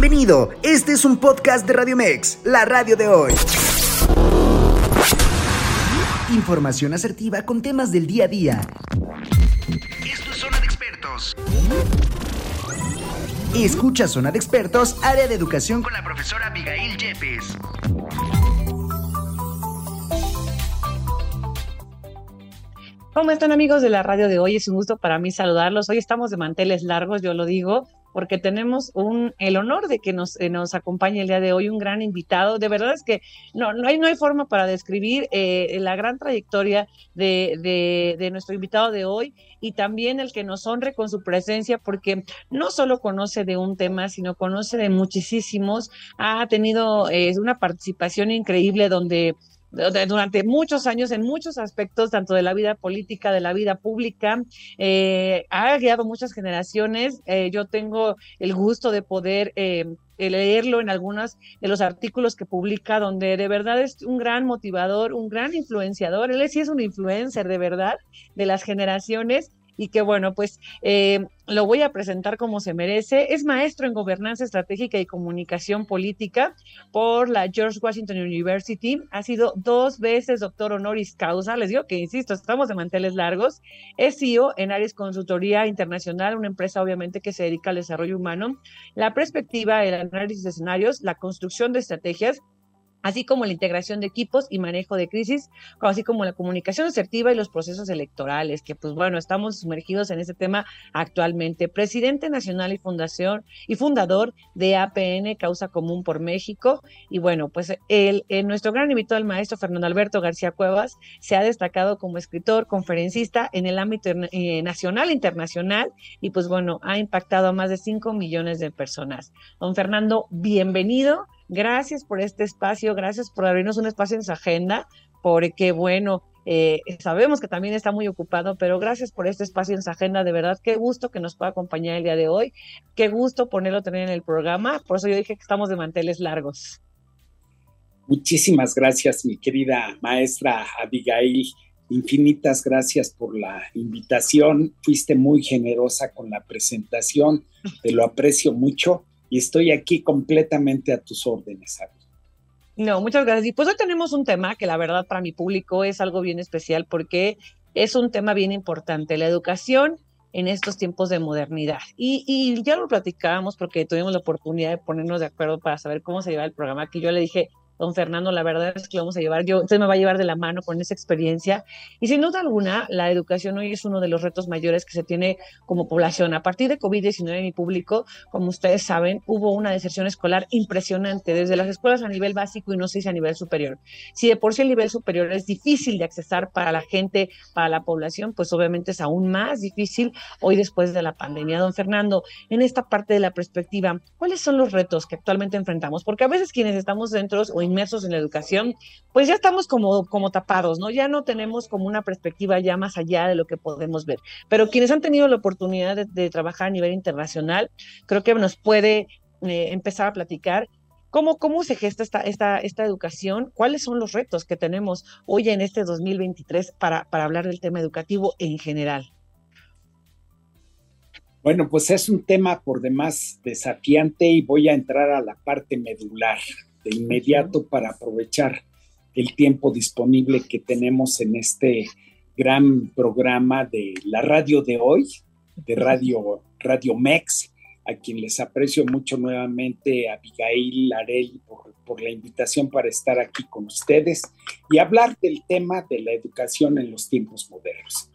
Bienvenido, este es un podcast de Radio Mex, la radio de hoy. Información asertiva con temas del día a día. Esto es Zona de Expertos. Escucha Zona de Expertos, área de educación con la profesora Abigail Yepes. ¿Cómo están amigos de la radio de hoy? Es un gusto para mí saludarlos. Hoy estamos de manteles largos, yo lo digo, porque tenemos un, el honor de que nos, eh, nos acompañe el día de hoy un gran invitado. De verdad es que no, no, hay, no hay forma para describir eh, la gran trayectoria de, de, de, nuestro invitado de hoy y también el que nos honre con su presencia, porque no solo conoce de un tema, sino conoce de muchísimos. Ha tenido eh, una participación increíble donde durante muchos años en muchos aspectos, tanto de la vida política, de la vida pública. Eh, ha guiado muchas generaciones. Eh, yo tengo el gusto de poder eh, leerlo en algunos de los artículos que publica, donde de verdad es un gran motivador, un gran influenciador. Él sí es un influencer de verdad de las generaciones y que bueno, pues eh, lo voy a presentar como se merece. Es maestro en gobernanza estratégica y comunicación política por la George Washington University. Ha sido dos veces doctor honoris causa. Les digo que, insisto, estamos de manteles largos. Es CEO en Ares Consultoría Internacional, una empresa obviamente que se dedica al desarrollo humano, la perspectiva, el análisis de escenarios, la construcción de estrategias así como la integración de equipos y manejo de crisis, así como la comunicación asertiva y los procesos electorales, que pues bueno, estamos sumergidos en ese tema actualmente. Presidente nacional y fundación y fundador de APN, Causa Común por México, y bueno, pues el, nuestro gran invitado, el maestro Fernando Alberto García Cuevas, se ha destacado como escritor, conferencista en el ámbito eh, nacional e internacional, y pues bueno, ha impactado a más de 5 millones de personas. Don Fernando, bienvenido Gracias por este espacio, gracias por abrirnos un espacio en su agenda, porque bueno, eh, sabemos que también está muy ocupado, pero gracias por este espacio en su agenda, de verdad, qué gusto que nos pueda acompañar el día de hoy, qué gusto ponerlo tener en el programa, por eso yo dije que estamos de manteles largos. Muchísimas gracias, mi querida maestra Abigail. Infinitas gracias por la invitación. Fuiste muy generosa con la presentación. Te lo aprecio mucho y estoy aquí completamente a tus órdenes, No, muchas gracias. Y pues hoy tenemos un tema que la verdad para mi público es algo bien especial porque es un tema bien importante, la educación en estos tiempos de modernidad. Y, y ya lo platicábamos porque tuvimos la oportunidad de ponernos de acuerdo para saber cómo se lleva el programa, que yo le dije, don Fernando, la verdad es que lo vamos a llevar, yo, usted me va a llevar de la mano con esa experiencia. Y sin duda alguna, la educación hoy es uno de los retos mayores que se tiene como población. A partir de COVID-19 en mi público, como ustedes saben, hubo una deserción escolar impresionante desde las escuelas a nivel básico y no sé si a nivel superior. Si de por sí el nivel superior es difícil de accesar para la gente, para la población, pues obviamente es aún más difícil hoy después de la pandemia. Don Fernando, en esta parte de la perspectiva, ¿cuáles son los retos que actualmente enfrentamos? Porque a veces quienes estamos dentro o inmersos en la educación, pues ya estamos como, como tapados, ¿no? Ya no tenemos como una perspectiva ya más allá de lo que podemos ver. Pero quienes han tenido la oportunidad de, trabajar a nivel internacional, creo que nos puede eh, empezar a platicar ¿Cómo, ¿Cómo se gesta esta, esta, esta educación? ¿Cuáles son los retos que tenemos hoy en este 2023 para, para hablar del tema educativo en general? Bueno, pues es un tema por demás desafiante y voy a entrar a la parte medular de inmediato para aprovechar el tiempo disponible que tenemos en este gran programa de la radio de hoy, de Radio, radio Mex, a quien les aprecio mucho nuevamente, a Abigail Arel, por, por la invitación para estar aquí con ustedes y hablar del tema de la educación en los tiempos modernos.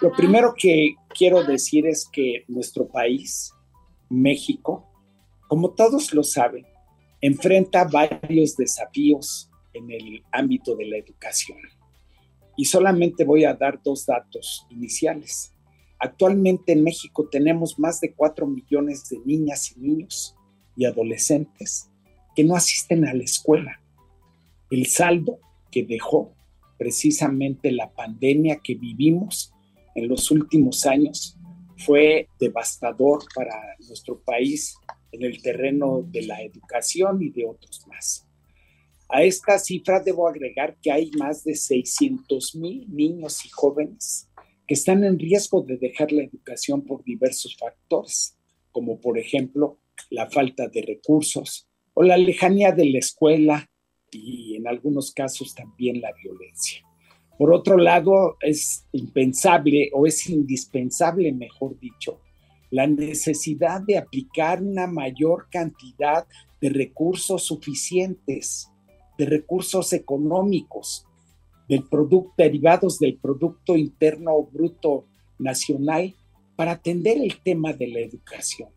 Lo primero que quiero decir es que nuestro país, México, como todos lo saben, enfrenta varios desafíos en el ámbito de la educación. Y solamente voy a dar dos datos iniciales. Actualmente en México tenemos más de 4 millones de niñas y niños y adolescentes que no asisten a la escuela. El saldo que dejó precisamente la pandemia que vivimos en los últimos años fue devastador para nuestro país en el terreno de la educación y de otros más. A esta cifra debo agregar que hay más de 600 mil niños y jóvenes que están en riesgo de dejar la educación por diversos factores, como por ejemplo la falta de recursos o la lejanía de la escuela y en algunos casos también la violencia. Por otro lado, es impensable o es indispensable, mejor dicho, la necesidad de aplicar una mayor cantidad de recursos suficientes, de recursos económicos, del producto, derivados del Producto Interno Bruto Nacional para atender el tema de la educación.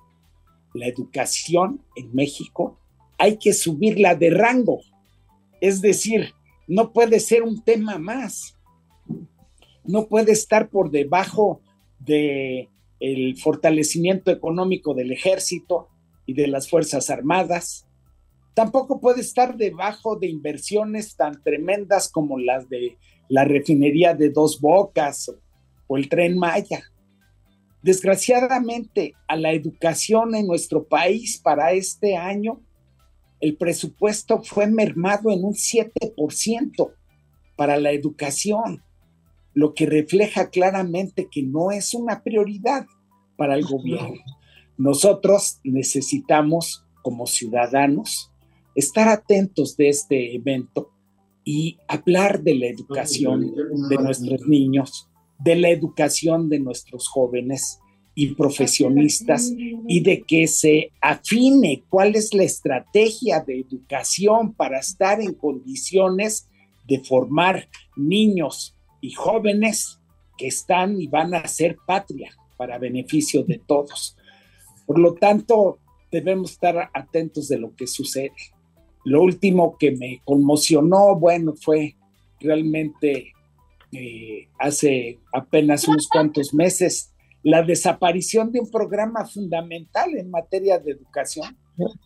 La educación en México hay que subirla de rango, es decir, no puede ser un tema más, no puede estar por debajo de el fortalecimiento económico del ejército y de las Fuerzas Armadas. Tampoco puede estar debajo de inversiones tan tremendas como las de la refinería de Dos Bocas o el tren Maya. Desgraciadamente, a la educación en nuestro país para este año, el presupuesto fue mermado en un 7% para la educación lo que refleja claramente que no es una prioridad para el gobierno. Nosotros necesitamos, como ciudadanos, estar atentos de este evento y hablar de la educación de nuestros niños, de la educación de nuestros jóvenes y profesionistas y de que se afine cuál es la estrategia de educación para estar en condiciones de formar niños y jóvenes que están y van a ser patria para beneficio de todos. Por lo tanto, debemos estar atentos de lo que sucede. Lo último que me conmocionó, bueno, fue realmente eh, hace apenas unos cuantos meses la desaparición de un programa fundamental en materia de educación,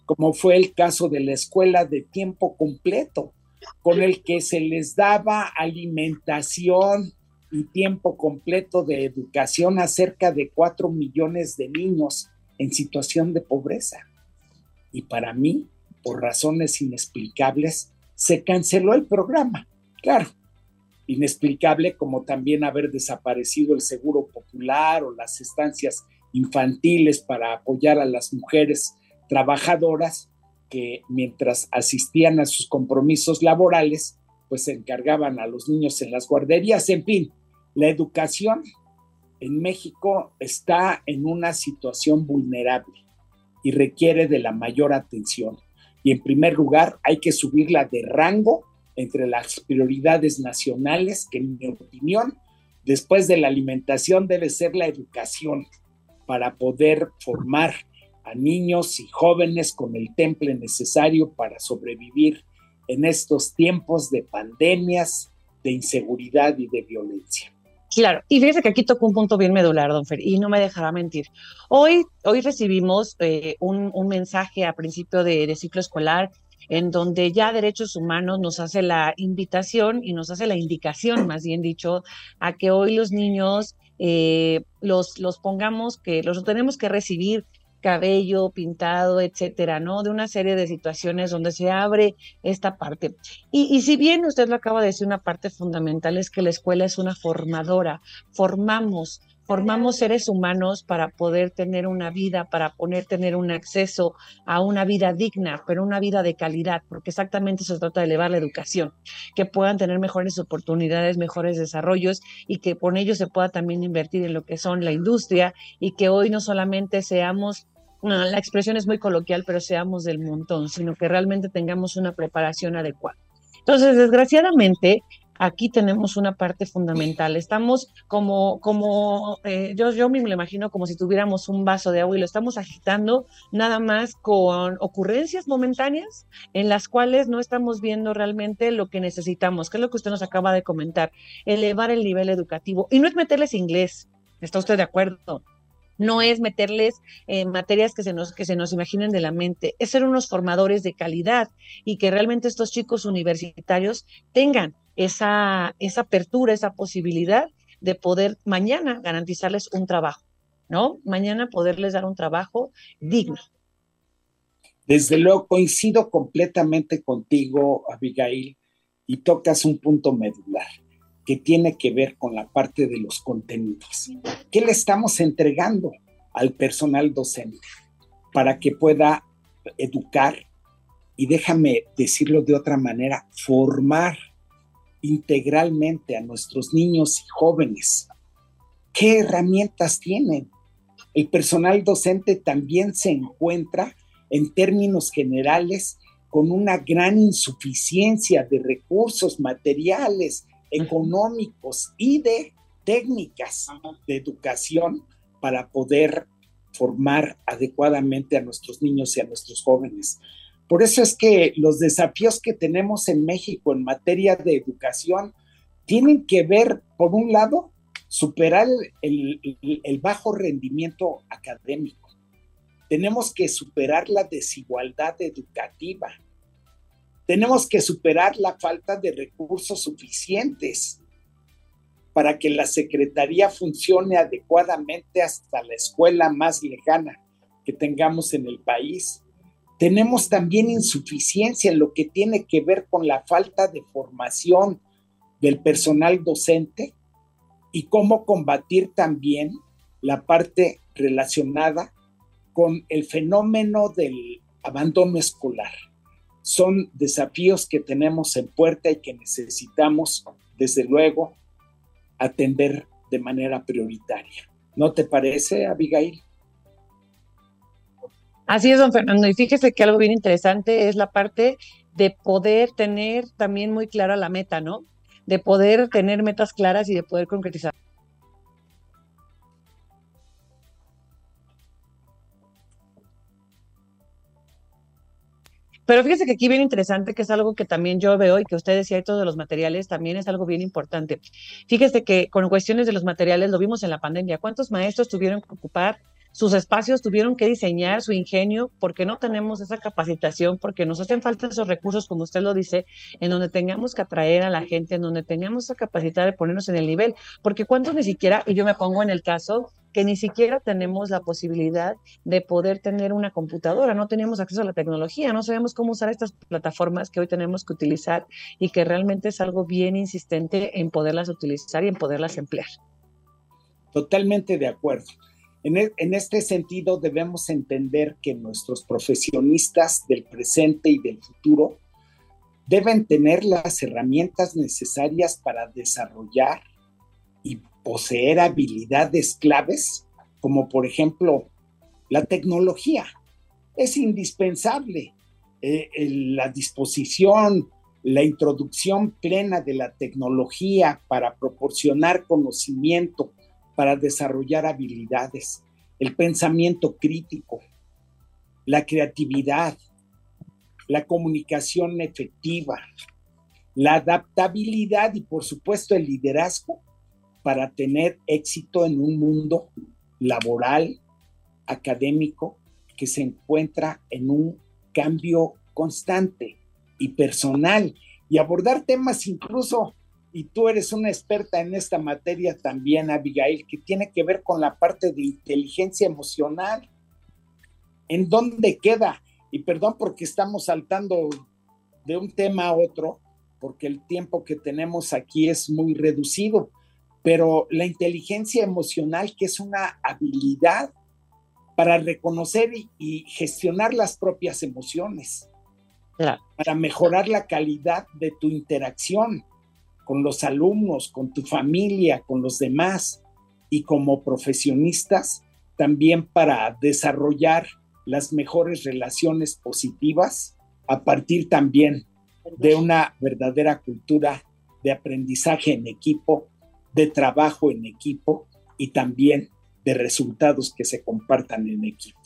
como fue el caso de la escuela de tiempo completo, con el que se les daba alimentación y tiempo completo de educación a cerca de cuatro millones de niños en situación de pobreza. Y para mí, por razones inexplicables, se canceló el programa. Claro, inexplicable como también haber desaparecido el seguro popular o las estancias infantiles para apoyar a las mujeres trabajadoras que mientras asistían a sus compromisos laborales, pues se encargaban a los niños en las guarderías. En fin, la educación en México está en una situación vulnerable y requiere de la mayor atención. Y en primer lugar, hay que subirla de rango entre las prioridades nacionales, que en mi opinión, después de la alimentación debe ser la educación para poder formar a niños y jóvenes con el temple necesario para sobrevivir en estos tiempos de pandemias, de inseguridad y de violencia. Claro, y fíjese que aquí tocó un punto bien medular, don Fer, y no me dejará mentir. Hoy, hoy recibimos eh, un, un, mensaje a principio de, de ciclo escolar en donde ya Derechos Humanos nos hace la invitación y nos hace la indicación, más bien dicho, a que hoy los niños eh, los, los pongamos, que los tenemos que recibir cabello pintado, etcétera, ¿no? De una serie de situaciones donde se abre esta parte. Y, y, si bien usted lo acaba de decir, una parte fundamental es que la escuela es una formadora, formamos, formamos seres humanos para poder tener una vida, para poder tener un acceso a una vida digna, pero una vida de calidad, porque exactamente se trata de elevar la educación, que puedan tener mejores oportunidades, mejores desarrollos y que con ello se pueda también invertir en lo que son la industria y que hoy no solamente seamos la expresión es muy coloquial, pero seamos del montón, sino que realmente tengamos una preparación adecuada. Entonces, desgraciadamente, aquí tenemos una parte fundamental. Estamos como, como eh, yo, yo me lo imagino como si tuviéramos un vaso de agua y lo estamos agitando nada más con ocurrencias momentáneas en las cuales no estamos viendo realmente lo que necesitamos, que es lo que usted nos acaba de comentar, elevar el nivel educativo. Y no es meterles inglés, ¿está usted de acuerdo? No es meterles eh, materias que se, nos, que se nos imaginen de la mente, es ser unos formadores de calidad y que realmente estos chicos universitarios tengan esa, esa apertura, esa posibilidad de poder mañana garantizarles un trabajo, ¿no? Mañana poderles dar un trabajo digno. Desde luego, coincido completamente contigo, Abigail, y tocas un punto medular que tiene que ver con la parte de los contenidos. ¿Qué le estamos entregando al personal docente? para que pueda educar y déjame decirlo de otra manera, formar integralmente a nuestros niños y jóvenes. ¿Qué herramientas tienen? El personal docente también se encuentra en términos generales con una gran insuficiencia de recursos materiales, económicos y de técnicas de educación para poder formar adecuadamente a nuestros niños y a nuestros jóvenes. Por eso es que los desafíos que tenemos en México en materia de educación tienen que ver, por un lado, superar el, bajo rendimiento académico. Tenemos que superar la desigualdad educativa. Tenemos que superar la falta de recursos suficientes para que la Secretaría funcione adecuadamente hasta la escuela más lejana que tengamos en el país. Tenemos también insuficiencia en lo que tiene que ver con la falta de formación del personal docente y cómo combatir también la parte relacionada con el fenómeno del abandono escolar. Son desafíos que tenemos en puerta y que necesitamos, desde luego, atender de manera prioritaria. ¿No te parece, Abigail? Así es, don Fernando. Y fíjese que algo bien interesante es la parte de poder tener también muy clara la meta, ¿no? De poder tener metas claras y de poder concretizar. Pero fíjese que aquí bien interesante, que es algo que también yo veo y que usted decía todos de los materiales, también es algo bien importante. Fíjese que con cuestiones de los materiales lo vimos en la pandemia. ¿Cuántos maestros tuvieron que ocupar sus espacios tuvieron que diseñar su ingenio porque no tenemos esa capacitación, porque nos hacen falta esos recursos, como usted lo dice, en donde tengamos que atraer a la gente, en donde tengamos esa capacidad de ponernos en el nivel, porque cuántos ni siquiera, y yo me pongo en el caso, que ni siquiera tenemos la posibilidad de poder tener una computadora, no tenemos acceso a la tecnología, no sabemos cómo usar estas plataformas que hoy tenemos que utilizar y que realmente es algo bien insistente en poderlas utilizar y en poderlas emplear. Totalmente de acuerdo. E, en, este sentido, debemos entender que nuestros profesionistas del presente y del futuro deben tener las herramientas necesarias para desarrollar y poseer habilidades claves, como por ejemplo la tecnología. Es indispensable eh, la disposición, la introducción plena de la tecnología para proporcionar conocimiento para desarrollar habilidades, el pensamiento crítico, la creatividad, la comunicación efectiva, la adaptabilidad y por supuesto el liderazgo para tener éxito en un mundo laboral, académico, que se encuentra en un cambio constante y personal y abordar temas incluso y tú eres una experta en esta materia también, Abigail, que tiene que ver con la parte de inteligencia emocional. ¿En dónde queda? Y perdón porque estamos saltando de un tema a otro, porque el tiempo que tenemos aquí es muy reducido, pero la inteligencia emocional, que es una habilidad para reconocer y, gestionar las propias emociones, para mejorar la calidad de tu interacción con los alumnos, con tu familia, con los demás y como profesionistas también para desarrollar las mejores relaciones positivas a partir también de una verdadera cultura de aprendizaje en equipo, de trabajo en equipo y también de resultados que se compartan en equipo.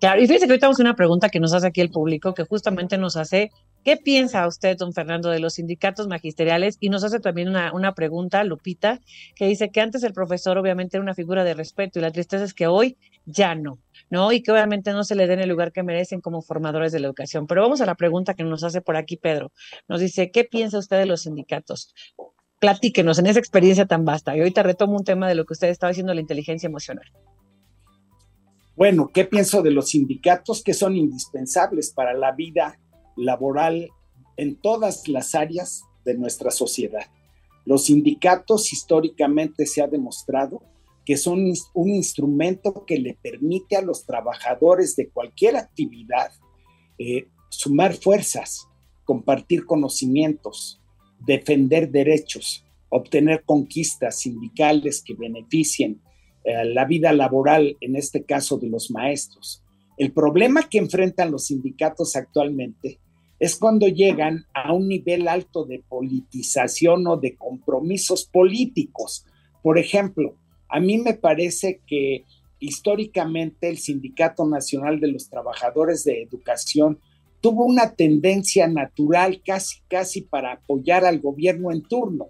Claro, y fíjese que ahorita vamos a una pregunta que nos hace aquí el público, que justamente nos hace ¿Qué piensa usted, don Fernando, de los sindicatos magisteriales? Y nos hace también una, pregunta, Lupita, que dice que antes el profesor obviamente era una figura de respeto y la tristeza es que hoy ya no, ¿no? Y que obviamente no se le den el lugar que merecen como formadores de la educación. Pero vamos a la pregunta que nos hace por aquí Pedro. Nos dice, ¿qué piensa usted de los sindicatos? Platíquenos en esa experiencia tan vasta. Y ahorita retomo un tema de lo que usted estaba diciendo, la inteligencia emocional. Bueno, ¿qué pienso de los sindicatos que son indispensables para la vida laboral en todas las áreas de nuestra sociedad. Los sindicatos históricamente se ha demostrado que son un instrumento que le permite a los trabajadores de cualquier actividad eh, sumar fuerzas, compartir conocimientos, defender derechos, obtener conquistas sindicales que beneficien eh, la vida laboral, en este caso de los maestros. El problema que enfrentan los sindicatos actualmente es cuando llegan a un nivel alto de politización o de compromisos políticos. Por ejemplo, a mí me parece que históricamente el Sindicato Nacional de los Trabajadores de Educación tuvo una tendencia natural casi, casi para apoyar al gobierno en turno.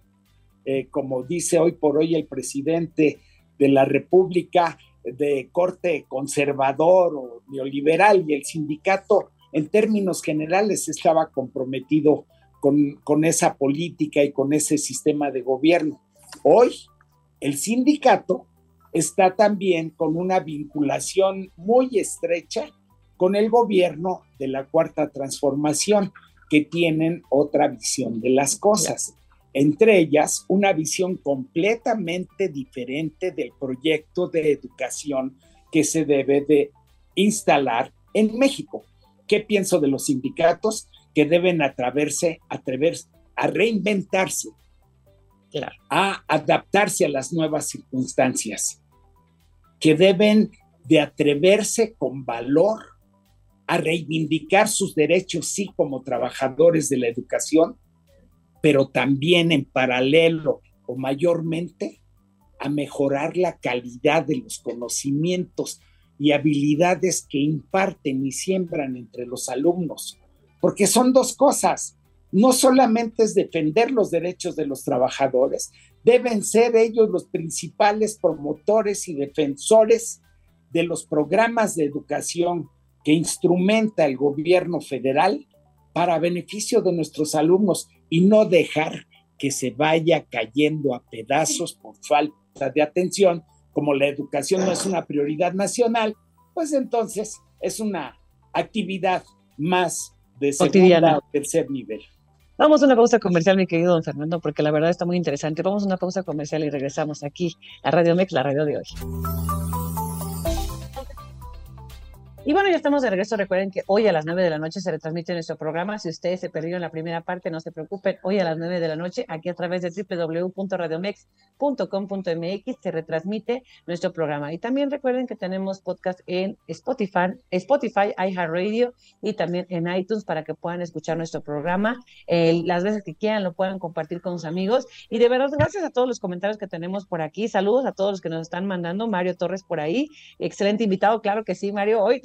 Eh, como dice hoy por hoy el presidente de la República de corte conservador o neoliberal y el sindicato en términos generales estaba comprometido con, esa política y con ese sistema de gobierno. Hoy el sindicato está también con una vinculación muy estrecha con el gobierno de la cuarta transformación, que tienen otra visión de las cosas. Entre ellas, una visión completamente diferente del proyecto de educación que se debe de instalar en México. ¿Qué pienso de los sindicatos que deben atreverse, atreverse a reinventarse, a adaptarse a las nuevas circunstancias, que deben de atreverse con valor a reivindicar sus derechos, sí, como trabajadores de la educación, pero también en paralelo o mayormente a mejorar la calidad de los conocimientos y habilidades que imparten y siembran entre los alumnos, porque son dos cosas. No solamente es defender los derechos de los trabajadores, deben ser ellos los principales promotores y defensores de los programas de educación que instrumenta el gobierno federal para beneficio de nuestros alumnos y no dejar que se vaya cayendo a pedazos por falta de atención, como la educación no es una prioridad nacional, pues entonces es una actividad más de segunda o tercer nivel. Vamos a una pausa comercial, mi querido don Fernando, porque la verdad está muy interesante. Vamos a una pausa comercial y regresamos aquí a Radio Mex, la radio de hoy. Y bueno, ya estamos de regreso. Recuerden que hoy a las 9 de la noche se retransmite nuestro programa. Si ustedes se perdieron la primera parte, no se preocupen. Hoy a las 9 de la noche, aquí a través de www.radiomex.com.mx, se retransmite nuestro programa. Y también recuerden que tenemos podcast en Spotify, Spotify, iHeartRadio y también en iTunes para que puedan escuchar nuestro programa las veces que quieran, lo puedan compartir con sus amigos. Y de verdad, gracias a todos los comentarios que tenemos por aquí. Saludos a todos los que nos están mandando. Mario Torres por ahí. Excelente invitado, claro que sí, Mario. Hoy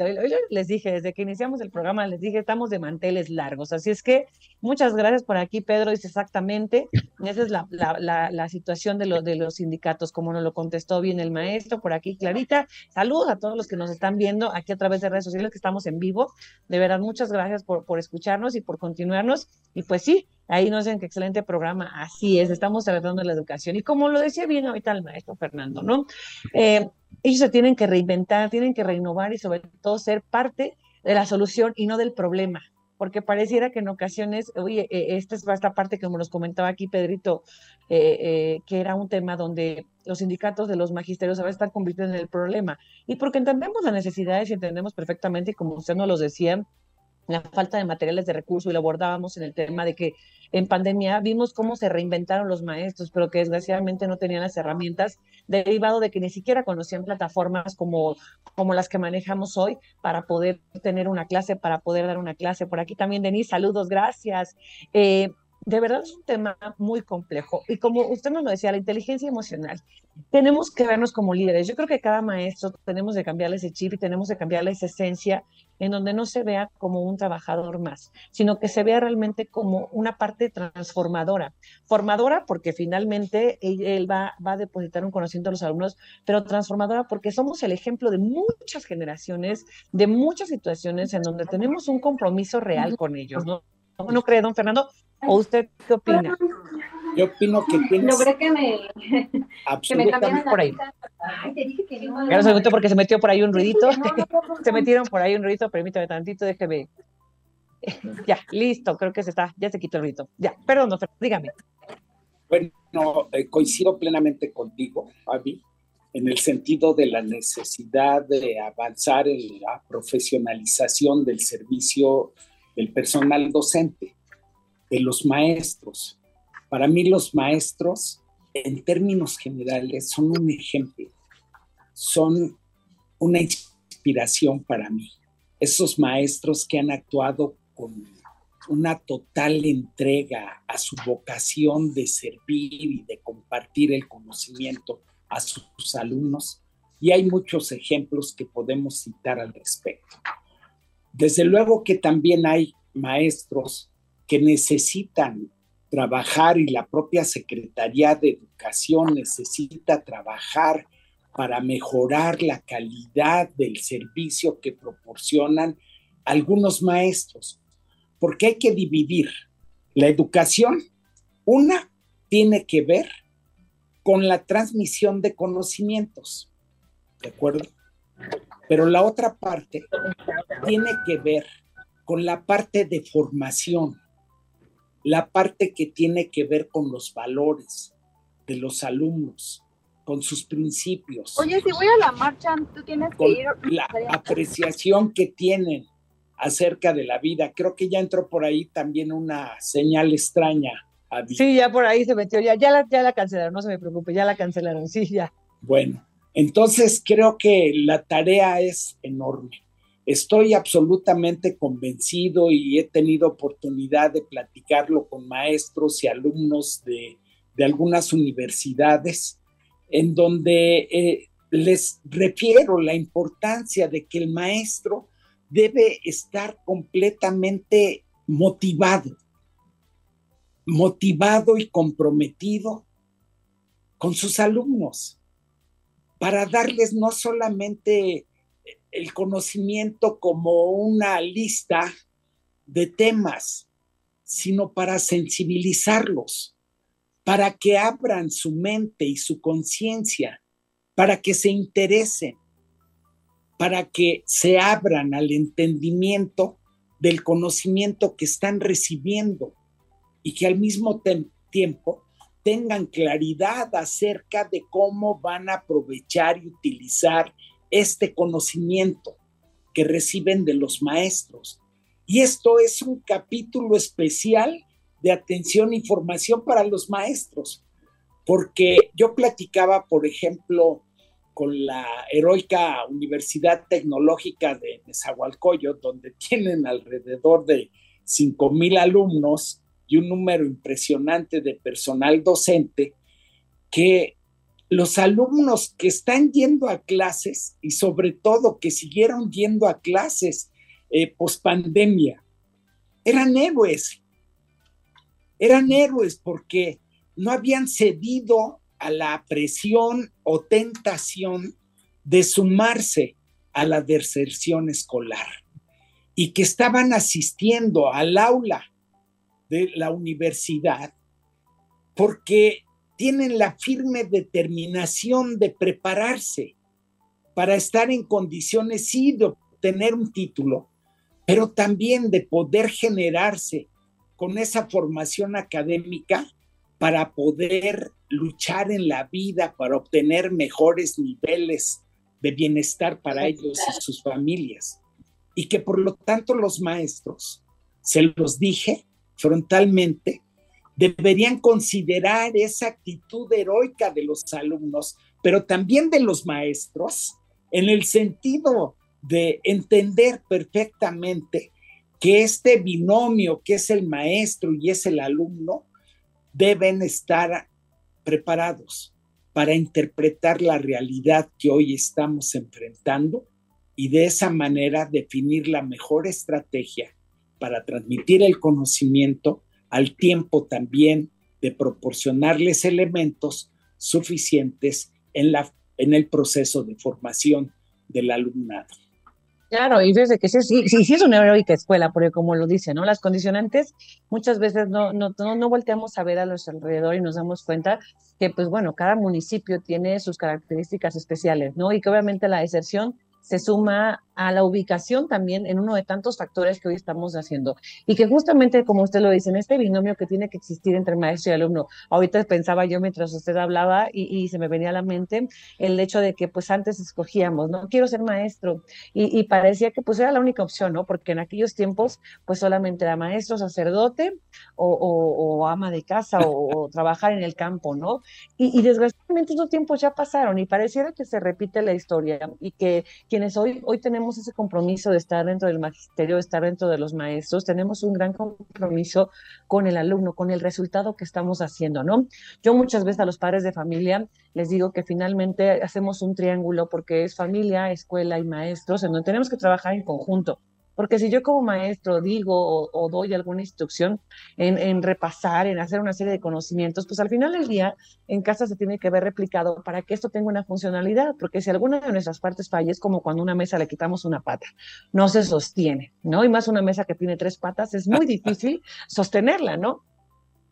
les dije, desde que iniciamos el programa, les dije, estamos de manteles largos. Así es que muchas gracias por aquí, Pedro, dice exactamente, esa es la, la, la, situación de, lo, de los sindicatos, como nos lo contestó bien el maestro, por aquí, Clarita. Saludos a todos los que nos están viendo aquí a través de redes sociales, que estamos en vivo. De verdad, muchas gracias por, por escucharnos y por continuarnos. Y pues sí, Ahí nos dicen que excelente programa. Así es, estamos tratando la educación. Y como lo decía bien ahorita el maestro Fernando, ¿no? Eh, ellos se tienen que reinventar, tienen que renovar y sobre todo ser parte de la solución y no del problema, porque pareciera que en ocasiones, oye, eh, esta es esta parte que nos comentaba aquí Pedrito, eh, eh, que era un tema donde los sindicatos de los magisterios ahora están convirtiendo en el problema, y porque entendemos las necesidades y entendemos perfectamente, como usted nos lo decía, la falta de materiales de recurso y lo abordábamos en el tema de que en pandemia vimos cómo se reinventaron los maestros, pero que desgraciadamente no tenían las herramientas, derivado de que ni siquiera conocían plataformas como, como las que manejamos hoy para poder tener una clase, para poder dar una clase. Por aquí también, Denise, saludos, gracias. Eh, de verdad es un tema muy complejo. Y como usted nos lo decía, la inteligencia emocional, tenemos que vernos como líderes. Yo creo que cada maestro tenemos que cambiarle ese chip y tenemos que cambiarle esa esencia en donde no se vea como un trabajador más, sino que se vea realmente como una parte transformadora. Formadora porque finalmente él, va, va, a depositar un conocimiento a los alumnos, pero transformadora porque somos el ejemplo de muchas generaciones, de muchas situaciones en donde tenemos un compromiso real con ellos, ¿no? ¿No cree, don Fernando? ¿O usted qué opina? Yo opino que tienes... Logré que me, que me por ahí. Ay, te dije que no. porque se metió por ahí un ruidito. se metieron por ahí un ruidito, permítame tantito, déjeme. ya, listo, creo que se está, ya se quitó el ruidito. Ya, perdón, Fernando, dígame. Bueno, eh, coincido plenamente contigo, Fabi, en el sentido de la necesidad de avanzar en la profesionalización del servicio del personal docente, de los maestros. Para mí los maestros, en términos generales, son un ejemplo, son una inspiración para mí. Esos maestros que han actuado con una total entrega a su vocación de servir y de compartir el conocimiento a sus alumnos y hay muchos ejemplos que podemos citar al respecto. Desde luego que también hay maestros que necesitan trabajar y la propia Secretaría de Educación necesita trabajar para mejorar la calidad del servicio que proporcionan algunos maestros, porque hay que dividir la educación. Una tiene que ver con la transmisión de conocimientos, ¿de acuerdo? Pero la otra parte tiene que ver con la parte de formación, la parte que tiene que ver con los valores de los alumnos, con sus principios. Oye, si voy a la marcha, tú tienes que ir. La apreciación que tienen acerca de la vida. Creo que ya entró por ahí también una señal extraña Sí, ya por ahí se metió, ya, ya, la, ya la cancelaron, no se me preocupe, ya la cancelaron, sí, ya. Bueno, entonces creo que la tarea es enorme. Estoy absolutamente convencido y he tenido oportunidad de platicarlo con maestros y alumnos de, algunas universidades, en donde eh, les refiero la importancia de que el maestro debe estar completamente motivado motivado y comprometido con sus alumnos para darles no solamente el conocimiento como una lista de temas, sino para sensibilizarlos, para que abran su mente y su conciencia, para que se interesen, para que se abran al entendimiento del conocimiento que están recibiendo y que al mismo tiempo tengan claridad acerca de cómo van a aprovechar y utilizar este conocimiento que reciben de los maestros. Y esto es un capítulo especial de atención e información para los maestros, porque yo platicaba, por ejemplo, con la heroica Universidad Tecnológica de Nezahualcóyotl, donde tienen alrededor de 5 mil alumnos, y un número impresionante de personal docente que los alumnos que están yendo a clases y sobre todo que siguieron yendo a clases eh, post pandemia, eran héroes. Eran héroes porque no habían cedido a la presión o tentación de sumarse a la deserción escolar y que estaban asistiendo al aula de la universidad porque tienen la firme determinación de prepararse para estar en condiciones, sí, de obtener un título, pero también de poder generarse con esa formación académica para poder luchar en la vida, para obtener mejores niveles de bienestar para ellos y sus familias. Y que por lo tanto los maestros, se los dije, frontalmente, deberían considerar esa actitud heroica de los alumnos, pero también de los maestros, en el sentido de entender perfectamente que este binomio que es el maestro y es el alumno deben estar preparados para interpretar la realidad que hoy estamos enfrentando y de esa manera definir la mejor estrategia para transmitir el conocimiento al tiempo también de proporcionarles elementos suficientes en, la, en el proceso de formación del alumnado. Claro, y desde que sí, sí, sí, es una heroica escuela, porque como lo dice, ¿no? Las condicionantes muchas veces no, no, no, volteamos a ver a los alrededor y nos damos cuenta que, pues bueno, cada municipio tiene sus características especiales, ¿no? Y que obviamente la deserción se suma a la ubicación también en uno de tantos factores que hoy estamos haciendo. Y que justamente, como usted lo dice, en este binomio que tiene que existir entre maestro y alumno, ahorita pensaba yo mientras usted hablaba y, se me venía a la mente el hecho de que pues antes escogíamos, ¿no? Quiero ser maestro y, parecía que pues era la única opción, ¿no? Porque en aquellos tiempos pues solamente era maestro, sacerdote o, ama de casa o, trabajar en el campo, ¿no? Y, y desgraciadamente esos tiempos ya pasaron y pareciera que se repite la historia y que quienes hoy, hoy tenemos ese compromiso de estar dentro del magisterio, de estar dentro de los maestros, tenemos un gran compromiso con el alumno, con el resultado que estamos haciendo, ¿no? Yo muchas veces a los padres de familia les digo que finalmente hacemos un triángulo porque es familia, escuela y maestros, en donde tenemos que trabajar en conjunto. Porque si yo como maestro digo o, doy alguna instrucción en, repasar, en hacer una serie de conocimientos, pues al final del día en casa se tiene que ver replicado para que esto tenga una funcionalidad. Porque si alguna de nuestras partes falla, es como cuando a una mesa le quitamos una pata, no se sostiene, ¿no? Y más una mesa que tiene tres patas, es muy difícil sostenerla, ¿no?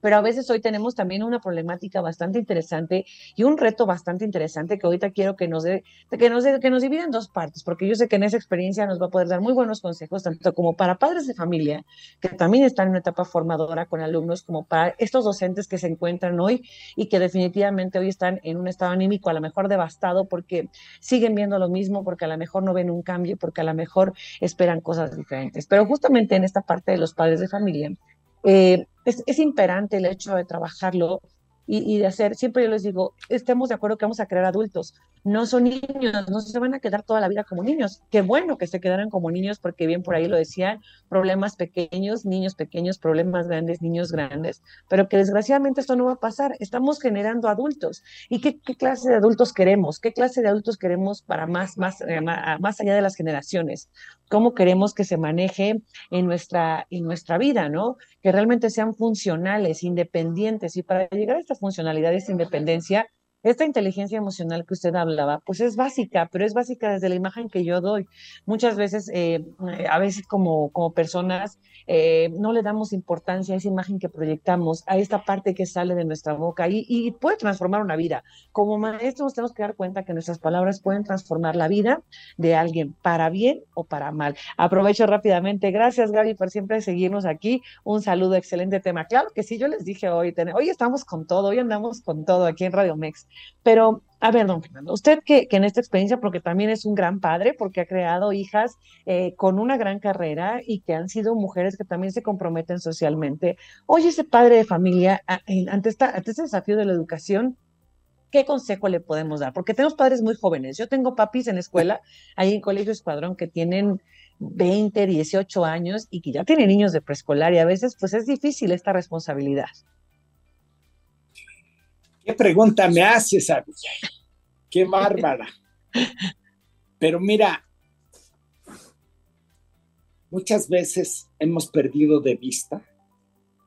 Pero a veces hoy tenemos también una problemática bastante interesante y un reto bastante interesante que ahorita quiero que nos dé, que nos que nos divida en dos partes, porque yo sé que en esa experiencia nos va a poder dar muy buenos consejos, tanto como para padres de familia, que también están en una etapa formadora con alumnos, como para estos docentes que se encuentran hoy y que definitivamente hoy están en un estado anímico a lo mejor devastado porque siguen viendo lo mismo, porque a lo mejor no ven un cambio, porque a lo mejor esperan cosas diferentes. Pero justamente en esta parte de los padres de familia, eh, es, imperante el hecho de trabajarlo y, de hacer, siempre yo les digo, estemos de acuerdo que vamos a crear adultos, no son niños, no se van a quedar toda la vida como niños. Qué bueno que se quedaran como niños, porque bien por ahí lo decían, problemas pequeños, niños pequeños, problemas grandes, niños grandes, pero que desgraciadamente esto no va a pasar. Estamos generando adultos. ¿Y qué, clase de adultos queremos? ¿Qué clase de adultos queremos para más, más, eh, más allá de las generaciones? ¿Cómo queremos que se maneje en nuestra, en nuestra vida, ¿no? Que realmente sean funcionales, independientes. Y para llegar a esta funcionalidad esta independencia, esta inteligencia emocional que usted hablaba, pues es básica, pero es básica desde la imagen que yo doy. Muchas veces, eh, a veces como, como personas, eh, no le damos importancia a esa imagen que proyectamos, a esta parte que sale de nuestra boca y, y puede transformar una vida. Como maestros tenemos que dar cuenta que nuestras palabras pueden transformar la vida de alguien, para bien o para mal. Aprovecho rápidamente. Gracias, Gaby, por siempre seguirnos aquí. Un saludo, excelente tema. Claro que sí, yo les dije hoy, hoy estamos con todo, hoy andamos con todo aquí en Radio Mex. Pero, a ver, don Fernando, usted que, en esta experiencia, porque también es un gran padre, porque ha creado hijas eh, con una gran carrera y que han sido mujeres que también se comprometen socialmente. Oye, ese padre de familia, ante, esta, ante este desafío de la educación, ¿qué consejo le podemos dar? Porque tenemos padres muy jóvenes. Yo tengo papis en escuela, ahí en Colegio Escuadrón, que tienen 20, 18 años y que ya tienen niños de preescolar y a veces pues es difícil esta responsabilidad. ¿Qué pregunta me haces, Abigail? Qué bárbara. Pero mira, muchas veces hemos perdido de vista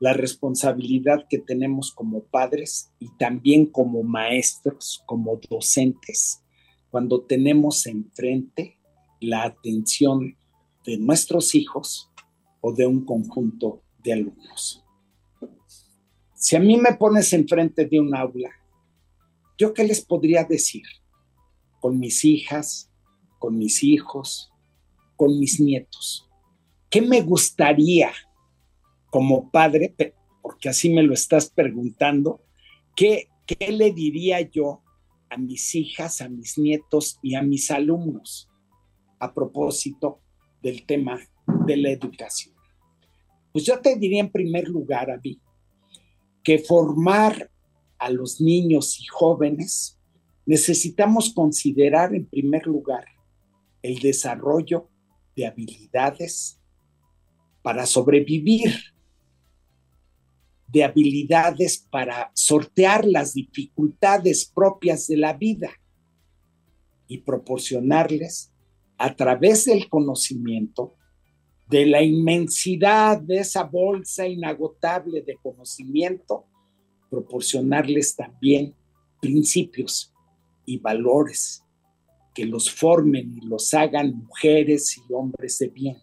la responsabilidad que tenemos como padres y también como maestros, como docentes, cuando tenemos enfrente la atención de nuestros hijos o de un conjunto de alumnos. Si a mí me pones enfrente de un aula, ¿yo qué les podría decir? Con mis hijas, con mis hijos, con mis nietos. ¿Qué me gustaría como padre, porque así me lo estás preguntando, qué, qué le diría yo a mis hijas, a mis nietos y a mis alumnos a propósito del tema de la educación? Pues yo te diría en primer lugar, a mí, que formar a los niños y jóvenes, necesitamos considerar en primer lugar el desarrollo de habilidades para sobrevivir, de habilidades para sortear las dificultades propias de la vida y proporcionarles a través del conocimiento de la inmensidad de esa bolsa inagotable de conocimiento, proporcionarles también principios y valores que los formen y los hagan mujeres y hombres de bien.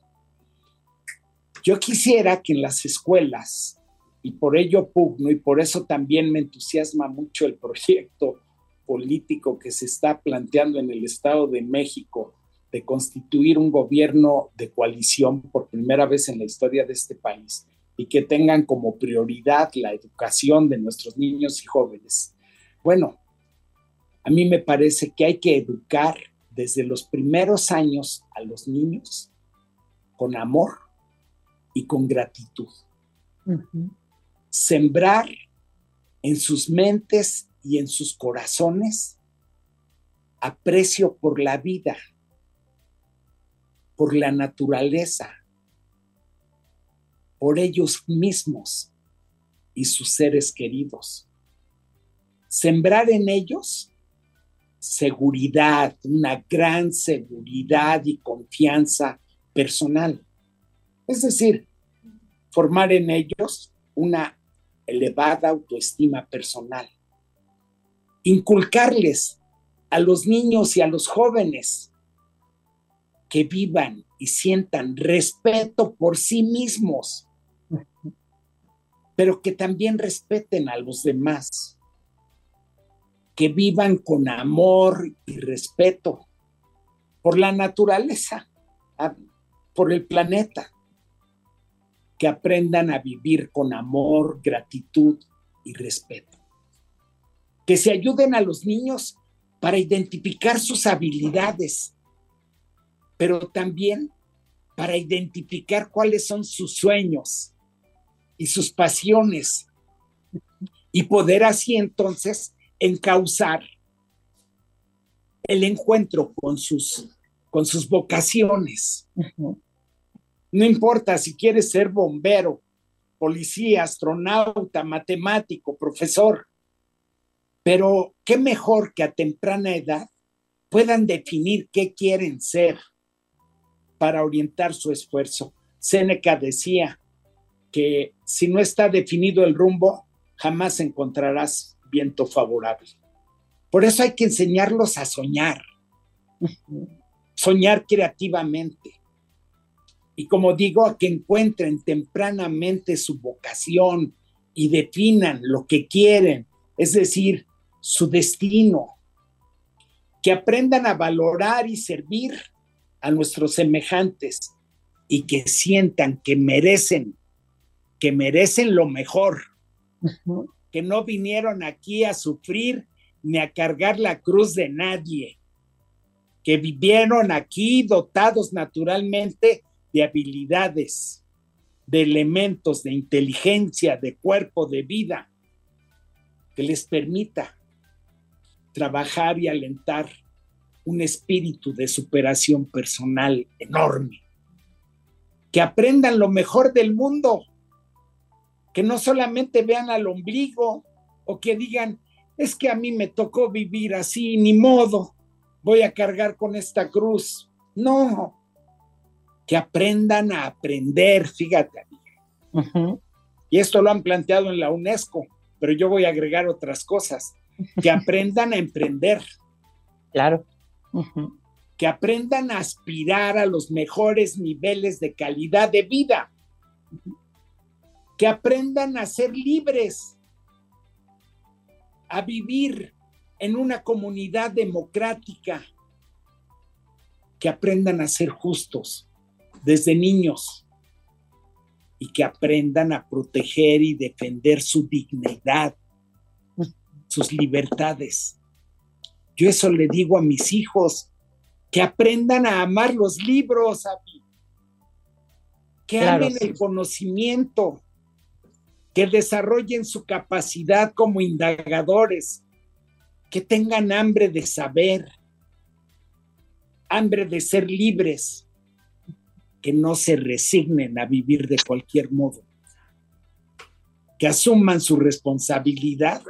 Yo quisiera que en las escuelas, y por ello pugno, y por eso también me entusiasma mucho el proyecto político que se está planteando en el Estado de México de constituir un gobierno de coalición por primera vez en la historia de este país y que tengan como prioridad la educación de nuestros niños y jóvenes. Bueno, a mí me parece que hay que educar desde los primeros años a los niños con amor y con gratitud. Sembrar en sus mentes y en sus corazones aprecio por la vida, por la naturaleza, por ellos mismos y sus seres queridos. Sembrar en ellos seguridad, una gran seguridad y confianza personal. Es decir, formar en ellos una elevada autoestima personal. Inculcarles a los niños y a los jóvenes que vivan y sientan respeto por sí mismos, pero que también respeten a los demás, que vivan con amor y respeto por la naturaleza, por el planeta, que aprendan a vivir con amor, gratitud y respeto, que se ayuden a los niños para identificar sus habilidades pero también para identificar cuáles son sus sueños y sus pasiones y poder así entonces encauzar el encuentro con sus, con sus vocaciones. No importa si quieres ser bombero, policía, astronauta, matemático, profesor, pero qué mejor que a temprana edad puedan definir qué quieren ser para orientar su esfuerzo. Séneca decía que si no está definido el rumbo, jamás encontrarás viento favorable. Por eso hay que enseñarlos a soñar, soñar creativamente. Y como digo, a que encuentren tempranamente su vocación y definan lo que quieren, es decir, su destino. Que aprendan a valorar y servir a nuestros semejantes y que sientan que merecen, que merecen lo mejor, que no vinieron aquí a sufrir ni a cargar la cruz de nadie, que vivieron aquí dotados naturalmente de habilidades, de elementos, de inteligencia, de cuerpo, de vida, que les permita trabajar y alentar un espíritu de superación personal enorme. Que aprendan lo mejor del mundo. Que no solamente vean al ombligo o que digan, es que a mí me tocó vivir así, ni modo, voy a cargar con esta cruz. No, que aprendan a aprender, fíjate. Y esto lo han planteado en la UNESCO, pero yo voy a agregar otras cosas, que aprendan a emprender. Claro que aprendan a aspirar a los mejores niveles de calidad de vida, que aprendan a ser libres, a vivir en una comunidad democrática, que aprendan a ser justos desde niños. Y que aprendan a proteger y defender su dignidad, sus libertades yo eso le digo a mis hijos, que aprendan a amar los libros, que amen el conocimiento, que desarrollen su capacidad como indagadores, que tengan hambre de saber, hambre de ser libres, que no se resignen a vivir de cualquier modo, que asuman su responsabilidad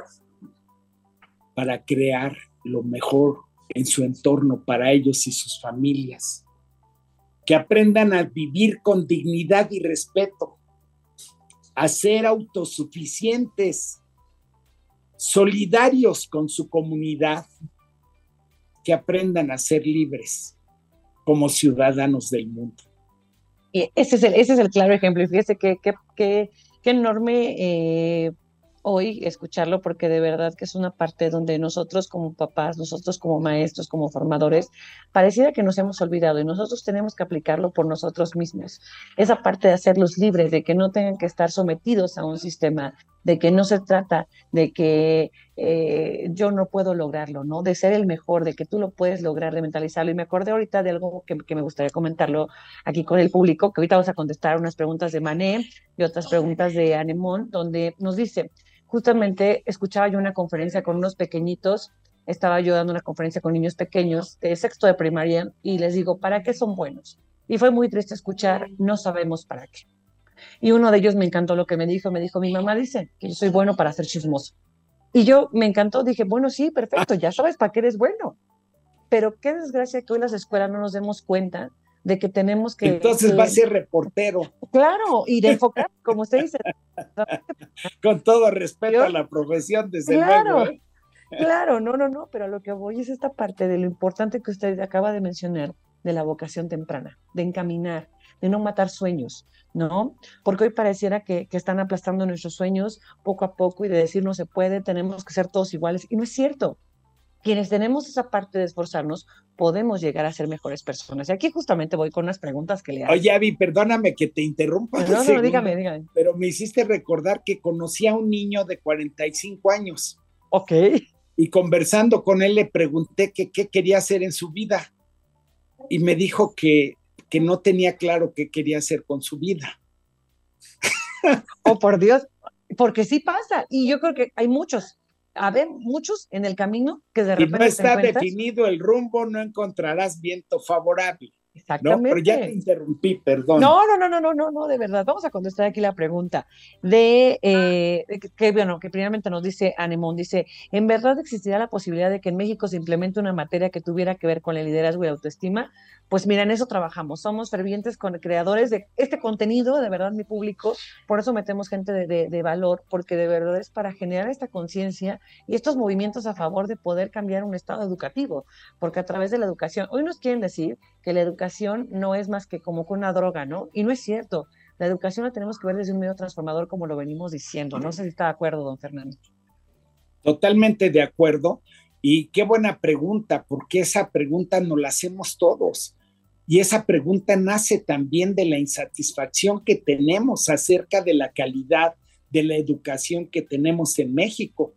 para crear lo mejor en su entorno para ellos y sus familias. Que aprendan a vivir con dignidad y respeto, a ser autosuficientes, solidarios con su comunidad, que aprendan a ser libres como ciudadanos del mundo. ese es el, ese es el claro ejemplo. Y fíjese qué, qué, enorme eh, hoy escucharlo porque de verdad que es una parte donde nosotros como papás, nosotros como maestros, como formadores, pareciera que nos hemos olvidado y nosotros tenemos que aplicarlo por nosotros mismos. Esa parte de hacerlos libres, de que no tengan que estar sometidos a un sistema, de que no se trata de que eh, yo no puedo lograrlo, ¿no? De ser el mejor, de que tú lo puedes lograr, de mentalizarlo. Y me acordé ahorita de algo que, que me gustaría comentarlo aquí con el público, que ahorita vamos a contestar unas preguntas de Mané y otras preguntas de Anemón, donde nos dice, justamente escuchaba yo una conferencia con unos pequeñitos, estaba yo dando una conferencia con niños pequeños de sexto de primaria y les digo, ¿para qué son buenos? Y fue muy triste escuchar, no sabemos para qué. Y uno de ellos me encantó lo que me dijo, me dijo, mi mamá dice que yo soy bueno para ser chismoso. Y yo me encantó, dije, bueno, sí, perfecto, ya sabes para qué eres bueno. Pero qué desgracia que hoy las escuelas no nos demos cuenta de que tenemos que... Entonces va a ser reportero. Claro, y de enfocar, como usted dice. Con todo respeto a la profesión, desde claro, luego. ¿eh? Claro, no, no, no, pero a lo que voy es esta parte de lo importante que usted acaba de mencionar, de la vocación temprana, de encaminar, de no matar sueños, ¿no? Porque hoy pareciera que, que, están aplastando nuestros sueños poco a poco y de decir no se puede, tenemos que ser todos iguales. Y no es cierto quienes tenemos esa parte de esforzarnos, podemos llegar a ser mejores personas. Y aquí justamente voy con unas preguntas que le hago. Oye, Avi, perdóname que te interrumpa. No, no, dígame, dígame. Pero me hiciste recordar que conocí a un niño de 45 años. Ok. Y conversando con él le pregunté qué quería hacer en su vida. Y me dijo que, que no tenía claro qué quería hacer con su vida. Oh, por Dios, porque sí pasa. Y yo creo que hay muchos haber muchos en el camino que de repente. Y no está definido el rumbo, no encontrarás viento favorable. Exactamente. Pero ya te interrumpí, perdón. No, no, no, no, no, no, no, de verdad. Vamos a contestar aquí la pregunta de, eh, que, bueno, que primeramente nos dice Anemón, dice, ¿en verdad existiría la posibilidad de que en México se implemente una materia que tuviera que ver con el liderazgo y la autoestima? Pues mira, en eso trabajamos. Somos fervientes con creadores de este contenido, de verdad, mi público. Por eso metemos gente de, de, valor, porque de verdad es para generar esta conciencia y estos movimientos a favor de poder cambiar un estado educativo, porque a través de la educación, hoy nos quieren decir que la educación no es más que como con una droga, ¿no? Y no es cierto. La educación la tenemos que ver desde un medio transformador, como lo venimos diciendo. No sé si está de acuerdo, don Fernando. Totalmente de acuerdo. Y qué buena pregunta, porque esa pregunta nos la hacemos todos. Y esa pregunta nace también de la insatisfacción que tenemos acerca de la calidad de la educación que tenemos en México.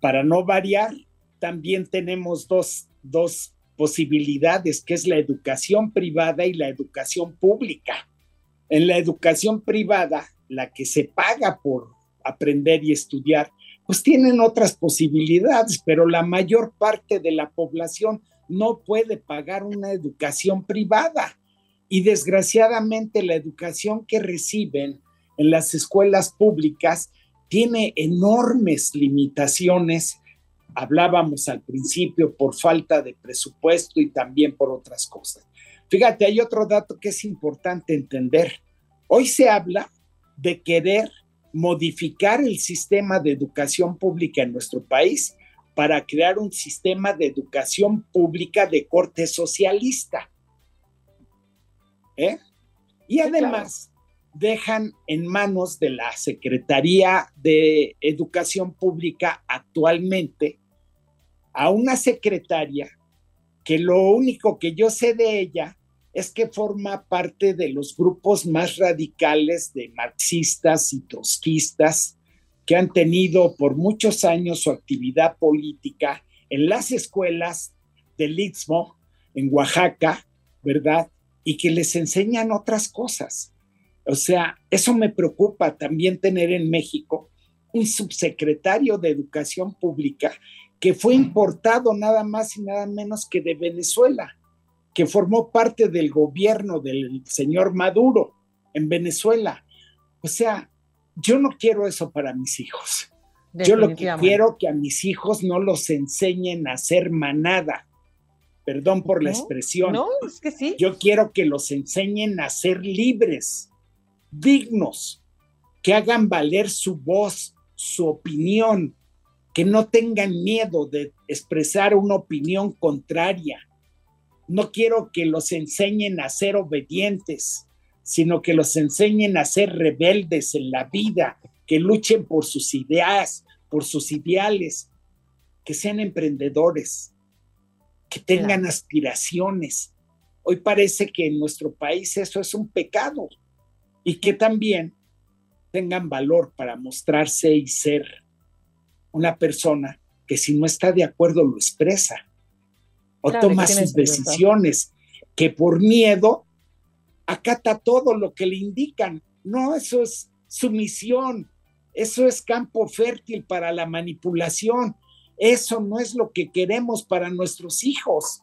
Para no variar, también tenemos dos, dos posibilidades, que es la educación privada y la educación pública. En la educación privada, la que se paga por aprender y estudiar, pues tienen otras posibilidades, pero la mayor parte de la población no puede pagar una educación privada. Y desgraciadamente la educación que reciben en las escuelas públicas tiene enormes limitaciones. Hablábamos al principio por falta de presupuesto y también por otras cosas. Fíjate, hay otro dato que es importante entender. Hoy se habla de querer modificar el sistema de educación pública en nuestro país para crear un sistema de educación pública de corte socialista. ¿Eh? Y además dejan en manos de la Secretaría de Educación Pública actualmente a una secretaria que lo único que yo sé de ella es que forma parte de los grupos más radicales de marxistas y trotskistas que han tenido por muchos años su actividad política en las escuelas del Istmo, en Oaxaca, ¿verdad? Y que les enseñan otras cosas. O sea, eso me preocupa también tener en México un subsecretario de Educación Pública que fue importado nada más y nada menos que de Venezuela, que formó parte del gobierno del señor Maduro en Venezuela. O sea, yo no quiero eso para mis hijos. Yo lo que quiero que a mis hijos no los enseñen a ser manada. Perdón por la expresión. No, es que sí. Yo quiero que los enseñen a ser libres, dignos, que hagan valer su voz, su opinión, que no tengan miedo de expresar una opinión contraria. No quiero que los enseñen a ser obedientes, sino que los enseñen a ser rebeldes en la vida, que luchen por sus ideas, por sus ideales, que sean emprendedores, que tengan aspiraciones. Hoy parece que en nuestro país eso es un pecado y que también tengan valor para mostrarse y ser una persona que si no está de acuerdo lo expresa o toma sus decisiones, que por miedo acata todo lo que le indican. No, eso es sumisión, eso es campo fértil para la manipulación, eso no es lo que queremos para nuestros hijos.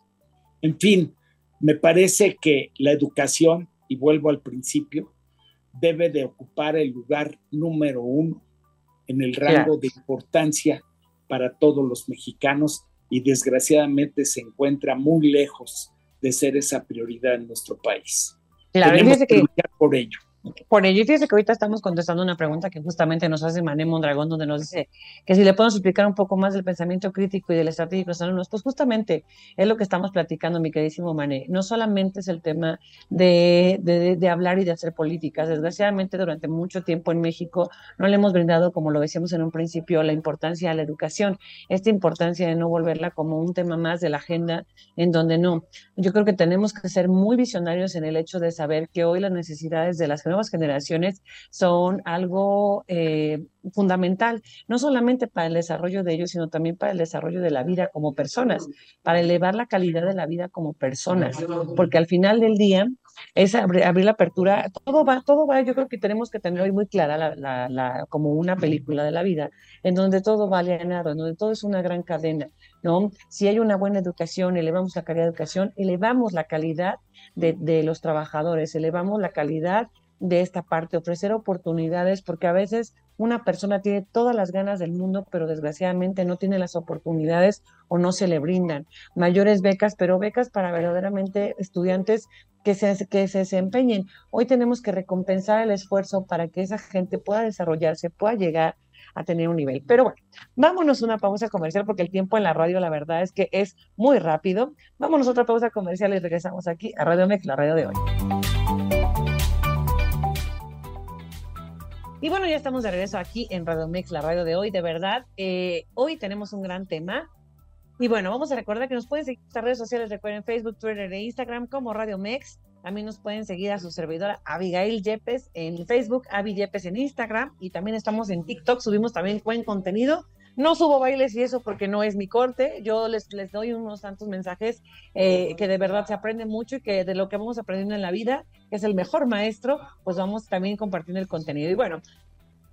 En fin, me parece que la educación, y vuelvo al principio, debe de ocupar el lugar número uno en el rango de importancia para todos los mexicanos y desgraciadamente se encuentra muy lejos de ser esa prioridad en nuestro país. Claro, Tenemos que, luchar por ello. Por ello, fíjese que ahorita estamos contestando una pregunta que justamente nos hace Mané Mondragón, donde nos dice que si le podemos explicar un poco más del pensamiento crítico y del estratégico de los alumnos, pues justamente es lo que estamos platicando, mi queridísimo Mané. No solamente es el tema de, de, de, hablar y de hacer políticas. Desgraciadamente, durante mucho tiempo en México no le hemos brindado, como lo decíamos en un principio, la importancia a la educación, esta importancia de no volverla como un tema más de la agenda, en donde no. Yo creo que tenemos que ser muy visionarios en el hecho de saber que hoy las necesidades de las nuevas generaciones son algo eh, fundamental, no solamente para el desarrollo de ellos, sino también para el desarrollo de la vida como personas, para elevar la calidad de la vida como personas, porque al final del día es abrir, la apertura, todo va, todo va, yo creo que tenemos que tener hoy muy clara la, como una película de la vida, en donde todo va alienado, en donde todo es una gran cadena, ¿no? Si hay una buena educación, elevamos la calidad de educación, elevamos la calidad de los trabajadores, elevamos la calidad de esta parte, ofrecer oportunidades, porque a veces una persona tiene todas las ganas del mundo, pero desgraciadamente no tiene las oportunidades o no se le brindan. Mayores becas, pero becas para verdaderamente estudiantes que se, que se desempeñen. Hoy tenemos que recompensar el esfuerzo para que esa gente pueda desarrollarse, pueda llegar a tener un nivel. Pero bueno, vámonos una pausa comercial porque el tiempo en la radio, la verdad es que es muy rápido. Vámonos a otra pausa comercial y regresamos aquí a Radio Mex, la radio de hoy. Y bueno, ya estamos de regreso aquí en Radio Mix, la radio de hoy. De verdad, eh, hoy tenemos un gran tema. Y bueno, vamos a recordar que nos pueden seguir en nuestras redes sociales, recuerden Facebook, Twitter e Instagram como Radio Mex. También nos pueden seguir a su servidora Abigail Yepes en Facebook, Avi Yepes en Instagram y también estamos en TikTok, subimos también buen contenido. No subo bailes y eso porque no es mi corte. Yo les, les doy unos tantos mensajes eh, que de verdad se aprende mucho y que de lo que vamos aprendiendo en la vida, que es el mejor maestro, pues vamos también compartiendo el contenido. Y bueno,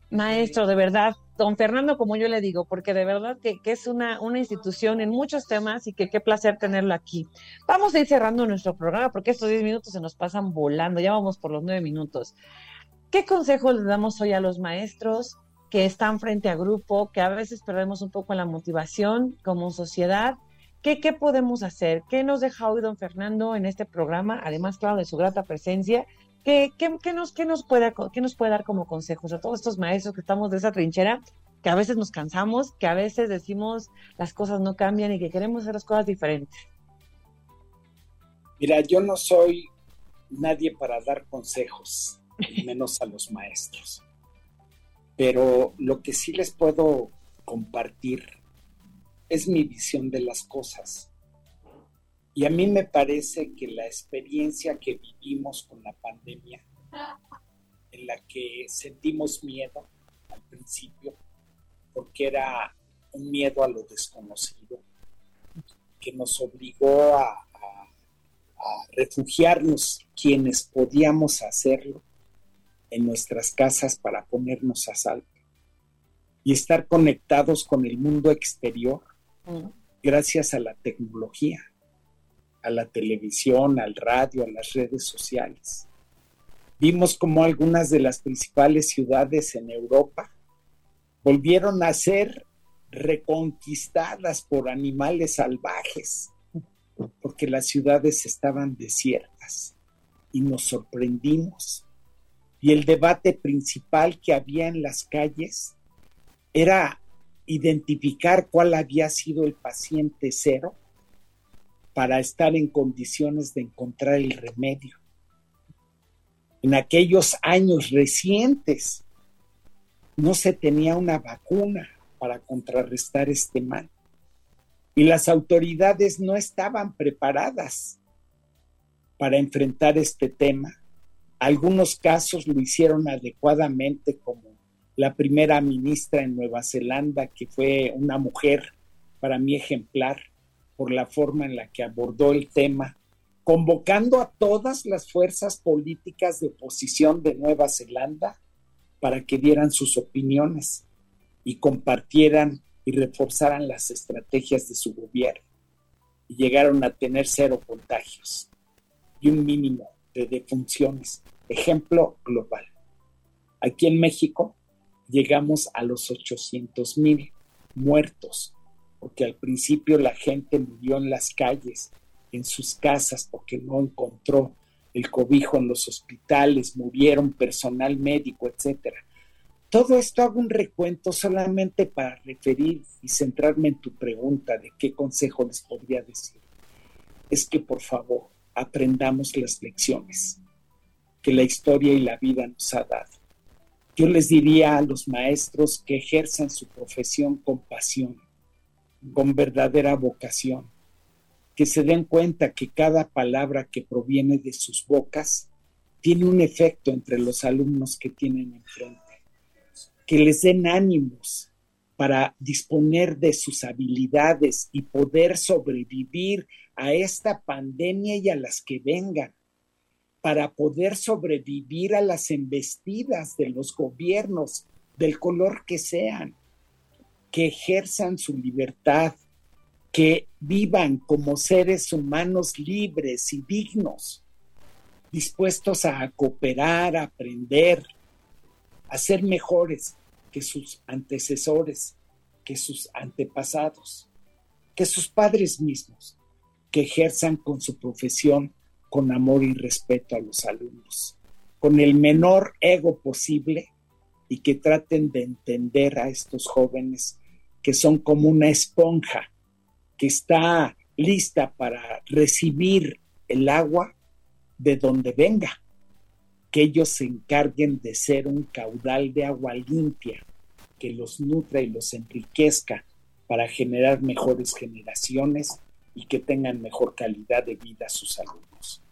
maestro, de verdad, don Fernando, como yo le digo, porque de verdad que, que, es una, una institución en muchos temas y que qué placer tenerlo aquí. Vamos a ir cerrando nuestro programa porque estos 10 minutos se nos pasan volando, ya vamos por los 9 minutos. ¿Qué consejos le damos hoy a los maestros? Que están frente a grupo, que a veces perdemos un poco la motivación como sociedad. ¿Qué, ¿Qué podemos hacer? ¿Qué nos deja hoy don Fernando en este programa? Además, claro, de su grata presencia. ¿Qué, qué, qué nos, qué, nos puede, ¿Qué nos puede dar como consejos a todos estos maestros que estamos de esa trinchera, que a veces nos cansamos, que a veces decimos las cosas no cambian y que queremos hacer las cosas diferentes? Mira, yo no soy nadie para dar consejos, menos a los maestros. Pero lo que sí les puedo compartir es mi visión de las cosas. Y a mí me parece que la experiencia que vivimos con la pandemia, en la que sentimos miedo al principio, porque era un miedo a lo desconocido, que nos obligó a, a refugiarnos quienes podíamos hacerlo en nuestras casas para ponernos a salvo y estar conectados con el mundo exterior gracias a la tecnología, a la televisión, al radio, a las redes sociales. Vimos como algunas de las principales ciudades en Europa volvieron a ser reconquistadas por animales salvajes, porque las ciudades estaban desiertas y nos sorprendimos y el debate principal que había en las calles era identificar cuál había sido el paciente cero para estar en condiciones de encontrar el remedio. En aquellos años recientes, no se tenía una vacuna para contrarrestar este mal. Y las autoridades no estaban preparadas para enfrentar este tema. Algunos casos lo hicieron adecuadamente, como la primera ministra en Nueva Zelanda, que fue una mujer para mí ejemplar por la forma en la que abordó el tema, convocando a todas las fuerzas políticas de oposición de Nueva Zelanda para que dieran sus opiniones y compartieran y reforzaran las estrategias de su gobierno. Y llegaron a tener cero contagios y un mínimo de defunciones. Ejemplo global. Aquí en México llegamos a los 800 mil muertos, porque al principio la gente murió en las calles, en sus casas, porque no encontró el cobijo en los hospitales, murieron personal médico, etcétera. Todo esto hago un recuento solamente para referir y centrarme en tu pregunta de qué consejo les podría decir. Es que por favor aprendamos las lecciones que la historia y la vida nos ha dado. Yo les diría a los maestros que ejerzan su profesión con pasión, con verdadera vocación, que se den cuenta que cada palabra que proviene de sus bocas tiene un efecto entre los alumnos que tienen enfrente, que les den ánimos para disponer de sus habilidades y poder sobrevivir a esta pandemia y a las que vengan, para poder sobrevivir a las embestidas de los gobiernos del color que sean, que ejerzan su libertad, que vivan como seres humanos libres y dignos, dispuestos a cooperar, a aprender, a ser mejores que sus antecesores, que sus antepasados, que sus padres mismos, que ejerzan con su profesión con amor y respeto a los alumnos, con el menor ego posible y que traten de entender a estos jóvenes que son como una esponja que está lista para recibir el agua de donde venga, que ellos se encarguen de ser un caudal de agua limpia que los nutra y los enriquezca para generar mejores generaciones y que tengan mejor calidad de vida sus alumnos.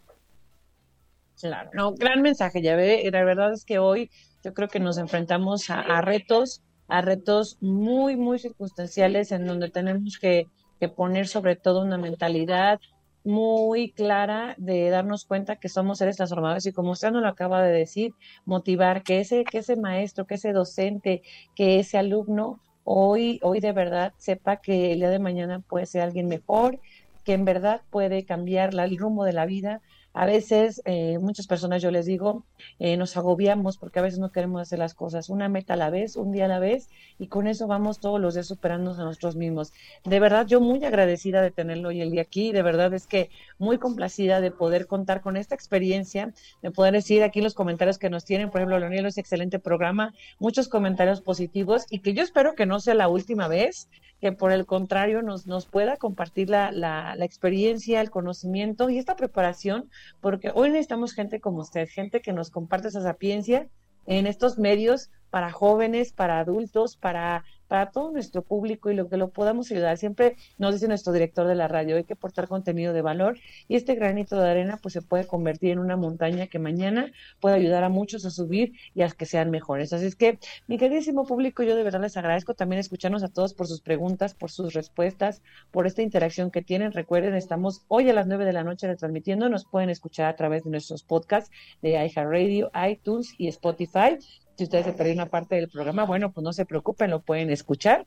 Claro, no, gran mensaje, ya ve, la verdad es que hoy yo creo que nos enfrentamos a, retos, a retos muy, muy circunstanciales en donde tenemos que que poner sobre todo una mentalidad muy clara de darnos cuenta que somos seres transformadores y como usted nos lo acaba de decir, motivar que ese, que ese maestro, que ese docente, que ese alumno hoy, hoy de verdad sepa que el día de mañana puede ser alguien mejor, que en verdad puede cambiar el rumbo de la vida, a veces, eh, muchas personas, yo les digo, eh, nos agobiamos porque a veces no queremos hacer las cosas una meta a la vez, un día a la vez, y con eso vamos todos los días superándonos a nosotros mismos. De verdad, yo muy agradecida de tenerlo hoy el día aquí, de verdad es que muy complacida de poder contar con esta experiencia, de poder decir aquí los comentarios que nos tienen, por ejemplo, Leonel, es excelente programa, muchos comentarios positivos y que yo espero que no sea la última vez, que por el contrario nos, nos pueda compartir la, la, la, experiencia, el conocimiento y esta preparación, porque hoy necesitamos gente como usted, gente que nos comparte esa sapiencia en estos medios para jóvenes, para adultos, para para todo nuestro público y lo que lo podamos ayudar. Siempre nos dice nuestro director de la radio, hay que aportar contenido de valor y este granito de arena pues se puede convertir en una montaña que mañana puede ayudar a muchos a subir y a que sean mejores. Así es que, mi queridísimo público, yo de verdad les agradezco también escucharnos a todos por sus preguntas, por sus respuestas, por esta interacción que tienen. Recuerden, estamos hoy a las nueve de la noche retransmitiendo, nos pueden escuchar a través de nuestros podcasts de iHeartRadio, iTunes y Spotify. Si ustedes se perdieron una parte del programa, bueno, pues no se preocupen, lo pueden escuchar.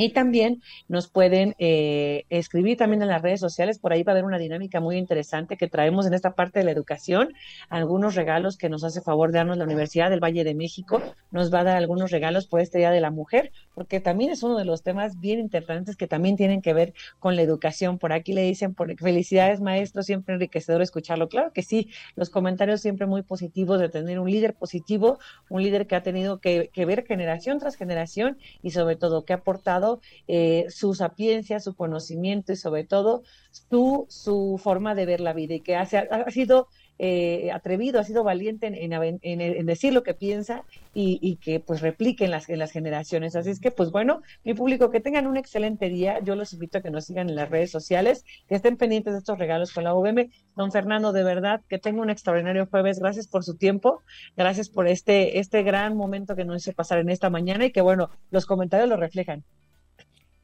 Y también nos pueden eh, escribir también en las redes sociales, por ahí va a haber una dinámica muy interesante que traemos en esta parte de la educación, algunos regalos que nos hace favor de darnos la Universidad del Valle de México, nos va a dar algunos regalos por este Día de la Mujer, porque también es uno de los temas bien interesantes que también tienen que ver con la educación. Por aquí le dicen, por, felicidades maestro, siempre enriquecedor escucharlo. Claro que sí, los comentarios siempre muy positivos de tener un líder positivo, un líder que ha tenido que, que ver generación tras generación y sobre todo que ha aportado eh, su sapiencia, su conocimiento y sobre todo su, su forma de ver la vida y que ha, sido eh, atrevido, ha sido valiente en, decir lo que piensa y, que pues replique en las, en las generaciones. Así es que, pues bueno, mi público, que tengan un excelente día. Yo los invito a que nos sigan en las redes sociales, que estén pendientes de estos regalos con la UVM. Don Fernando, de verdad, que tenga un extraordinario jueves. Gracias por su tiempo, gracias por este, este gran momento que nos hizo pasar en esta mañana y que, bueno, los comentarios lo reflejan.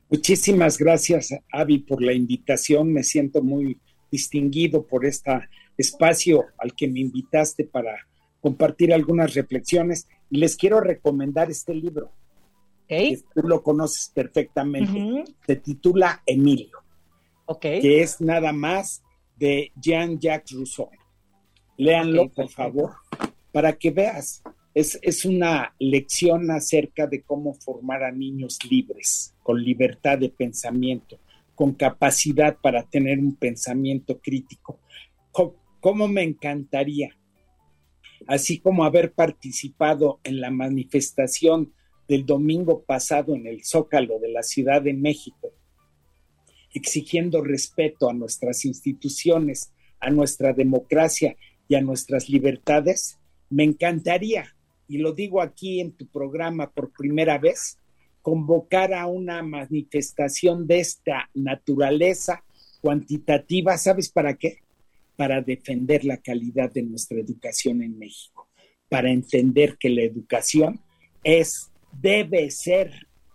Muchísimas gracias, Avi, por la invitación. Me siento muy distinguido por este espacio al que me invitaste para compartir algunas reflexiones. Y les quiero recomendar este libro. tú lo conoces perfectamente. Se titula Emilio. Que es nada más de Jean-Jacques Rousseau. Léanlo, por favor, para que veas es, una lección acerca de cómo formar a niños libres, con libertad de pensamiento, con capacidad para tener un pensamiento crítico. ¿Cómo me encantaría? Así como haber participado en la manifestación del domingo pasado en el Zócalo de la Ciudad de México, exigiendo respeto a nuestras instituciones, a nuestra democracia y a nuestras libertades, me encantaría y lo digo aquí en tu programa por primera vez, convocar a una manifestación de esta naturaleza cuantitativa, ¿sabes para qué? Para defender la calidad de nuestra educación en México, para entender que la educación es, debe ser,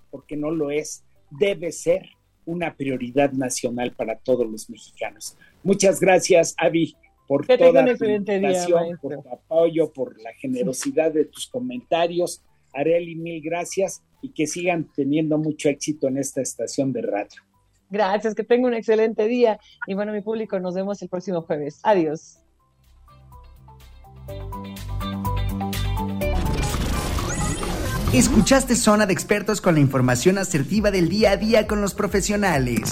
porque no lo es, debe ser una prioridad nacional para todos los mexicanos. Muchas gracias, Avi por toda tu invitación, por tu apoyo, por la generosidad de tus comentarios. Areli, mil gracias y que sigan teniendo mucho éxito en esta estación de radio. Gracias, que tenga un excelente día. Y bueno, mi público, nos vemos el próximo jueves. Adiós. Escuchaste Zona de Expertos con la información asertiva del día a día con los profesionales.